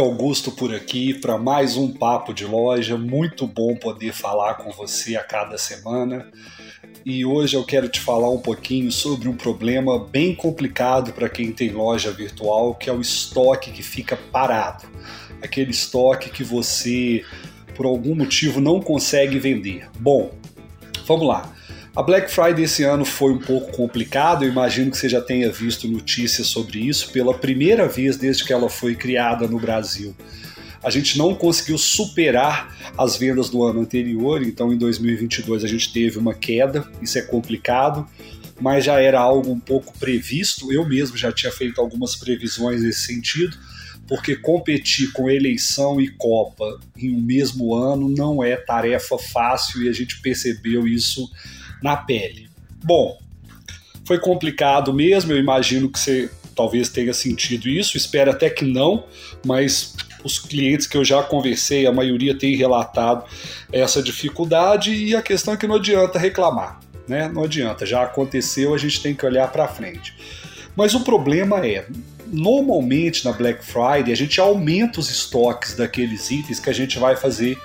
Flávio Augusto por aqui para mais um papo de loja. Muito bom poder falar com você a cada semana. E hoje eu quero te falar um pouquinho sobre um problema bem complicado para quem tem loja virtual, que é o estoque que fica parado. Aquele estoque que você, por algum motivo, não consegue vender. Bom, vamos lá. A Black Friday esse ano foi um pouco complicado, eu imagino que você já tenha visto notícias sobre isso pela primeira vez desde que ela foi criada no Brasil. A gente não conseguiu superar as vendas do ano anterior, então em 2022 a gente teve uma queda, isso é complicado, mas já era algo um pouco previsto. Eu mesmo já tinha feito algumas previsões nesse sentido, porque competir com eleição e Copa em um mesmo ano não é tarefa fácil e a gente percebeu isso na pele. Bom, foi complicado mesmo, eu imagino que você talvez tenha sentido isso, espero até que não, mas os clientes que eu já conversei, a maioria tem relatado essa dificuldade e a questão é que não adianta reclamar, né? Não adianta, já aconteceu, a gente tem que olhar para frente. Mas o problema é, normalmente na Black Friday a gente aumenta os estoques daqueles itens que a gente vai fazer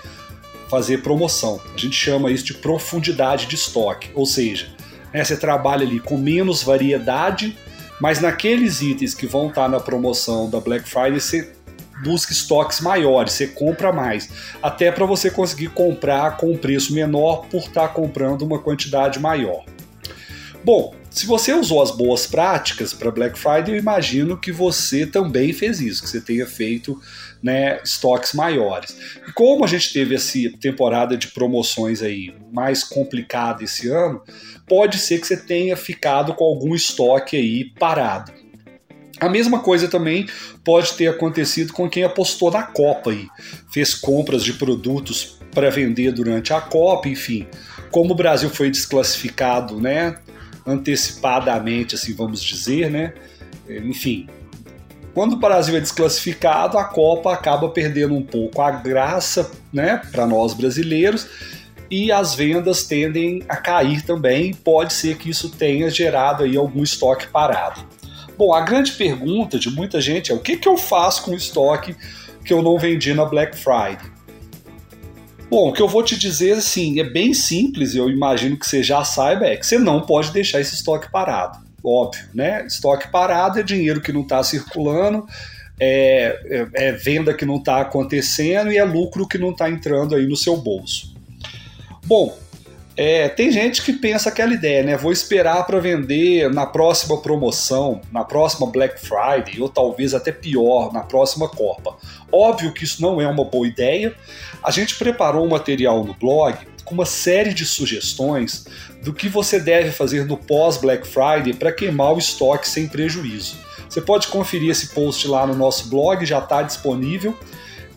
fazer promoção. A gente chama isso de profundidade de estoque, ou seja, né, você trabalha ali com menos variedade, mas naqueles itens que vão estar na promoção da Black Friday você busca estoques maiores, você compra mais, até para você conseguir comprar com um preço menor por estar comprando uma quantidade maior. Bom, se você usou as boas práticas para Black Friday, eu imagino que você também fez isso, que você tenha feito né, estoques maiores. E como a gente teve essa temporada de promoções aí mais complicada esse ano, pode ser que você tenha ficado com algum estoque aí parado. A mesma coisa também pode ter acontecido com quem apostou na Copa aí, fez compras de produtos para vender durante a Copa, enfim. Como o Brasil foi desclassificado, né, antecipadamente, assim vamos dizer, né? Enfim, quando o Brasil é desclassificado, a Copa acaba perdendo um pouco a graça, né, para nós brasileiros, e as vendas tendem a cair também. Pode ser que isso tenha gerado aí algum estoque parado. Bom, a grande pergunta de muita gente é o que, que eu faço com o estoque que eu não vendi na Black Friday? Bom, o que eu vou te dizer assim é bem simples, eu imagino que você já saiba, é que você não pode deixar esse estoque parado. Óbvio, né? Estoque parado é dinheiro que não está circulando, é, é, é, venda que não está acontecendo e é lucro que não está entrando aí no seu bolso. Bom, é, tem gente que pensa aquela ideia, né? Vou esperar para vender na próxima promoção, na próxima Black Friday, ou talvez até pior, na próxima Copa. Óbvio que isso não é uma boa ideia. A gente preparou um material no blog com uma série de sugestões do que você deve fazer no pós-Black Friday para queimar o estoque sem prejuízo. Você pode conferir esse post lá no nosso blog, já está disponível.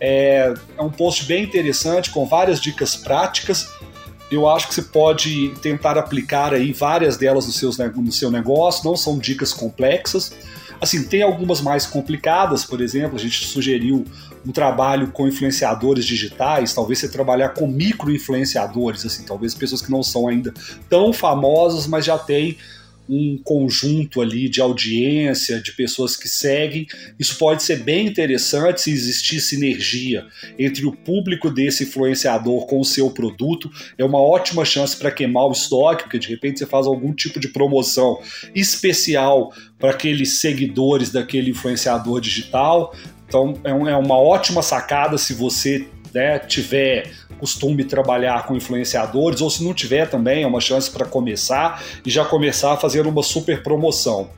É, é um post bem interessante com várias dicas práticas eu acho que você pode tentar aplicar aí várias delas no, seus, no seu negócio, não são dicas complexas. Assim, tem algumas mais complicadas, por exemplo, a gente sugeriu um trabalho com influenciadores digitais, talvez você trabalhar com micro-influenciadores, assim, talvez pessoas que não são ainda tão famosas, mas já têm um conjunto ali de audiência, de pessoas que seguem. Isso pode ser bem interessante se existir sinergia entre o público desse influenciador com o seu produto. É uma ótima chance para queimar o estoque, porque de repente você faz algum tipo de promoção especial para aqueles seguidores daquele influenciador digital. Então é, é uma ótima sacada se você né, tiver costume trabalhar com influenciadores, ou se não tiver também, é uma chance para começar e já começar fazer uma super promoção.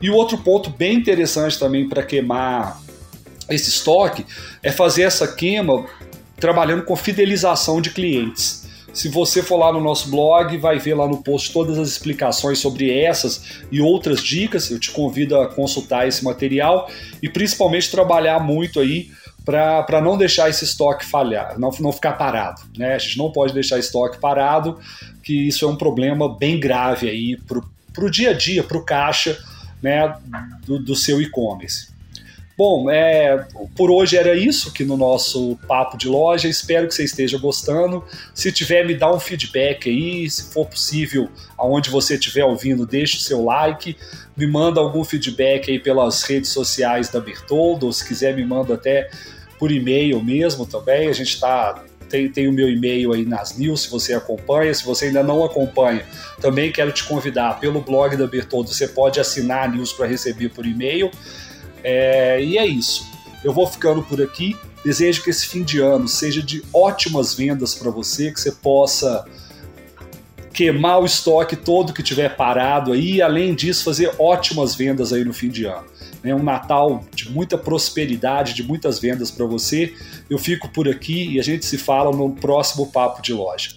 E outro ponto bem interessante também para queimar esse estoque é fazer essa queima trabalhando com fidelização de clientes. Se você for lá no nosso blog, vai ver lá no post todas as explicações sobre essas e outras dicas. Eu te convido a consultar esse material e principalmente trabalhar muito aí para não deixar esse estoque falhar, não, não ficar parado. Né? A gente não pode deixar estoque parado, que isso é um problema bem grave aí para o dia a dia, para o caixa né, do, do seu e-commerce. Bom, é, por hoje era isso aqui no nosso papo de loja. Espero que você esteja gostando. Se tiver, me dá um feedback aí. Se for possível, aonde você estiver ouvindo, deixe seu like. Me manda algum feedback aí pelas redes sociais da Bertoldo. Ou se quiser, me manda até por e-mail mesmo também. A gente está tem, tem o meu e-mail aí nas news, se você acompanha. Se você ainda não acompanha, também quero te convidar pelo blog da Bertoldo. Você pode assinar a news para receber por e-mail. É, e é isso. Eu vou ficando por aqui. Desejo que esse fim de ano seja de ótimas vendas para você, que você possa queimar o estoque todo que tiver parado aí, e além disso fazer ótimas vendas aí no fim de ano. É um Natal de muita prosperidade, de muitas vendas para você. Eu fico por aqui e a gente se fala no próximo papo de loja.